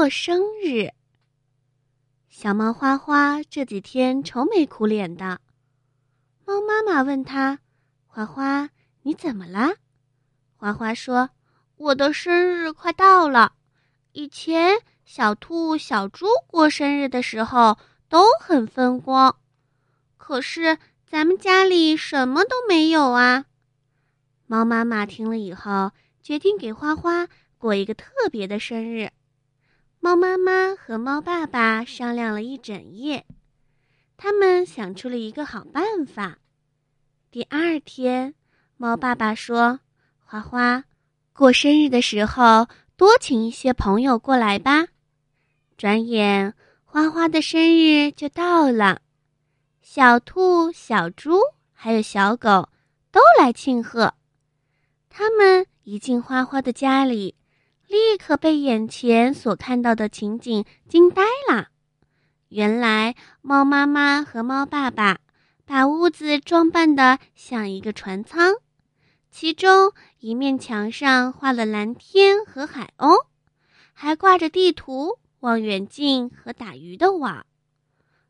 过生日。小猫花花这几天愁眉苦脸的。猫妈妈问他：“花花，你怎么了？”花花说：“我的生日快到了。以前小兔、小猪过生日的时候都很风光，可是咱们家里什么都没有啊。”猫妈妈听了以后，决定给花花过一个特别的生日。猫妈妈和猫爸爸商量了一整夜，他们想出了一个好办法。第二天，猫爸爸说：“花花，过生日的时候多请一些朋友过来吧。”转眼，花花的生日就到了，小兔、小猪还有小狗都来庆贺。他们一进花花的家里。立刻被眼前所看到的情景惊呆了。原来，猫妈妈和猫爸爸把屋子装扮的像一个船舱，其中一面墙上画了蓝天和海鸥，还挂着地图、望远镜和打鱼的网。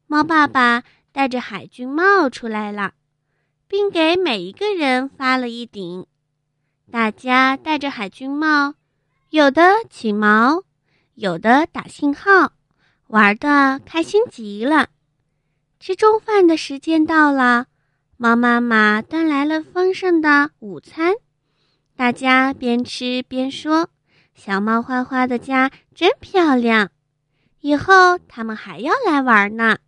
猫爸爸戴着海军帽出来了，并给每一个人发了一顶。大家戴着海军帽。有的起毛，有的打信号，玩的开心极了。吃中饭的时间到了，猫妈妈端来了丰盛的午餐，大家边吃边说：“小猫花花的家真漂亮，以后他们还要来玩呢。”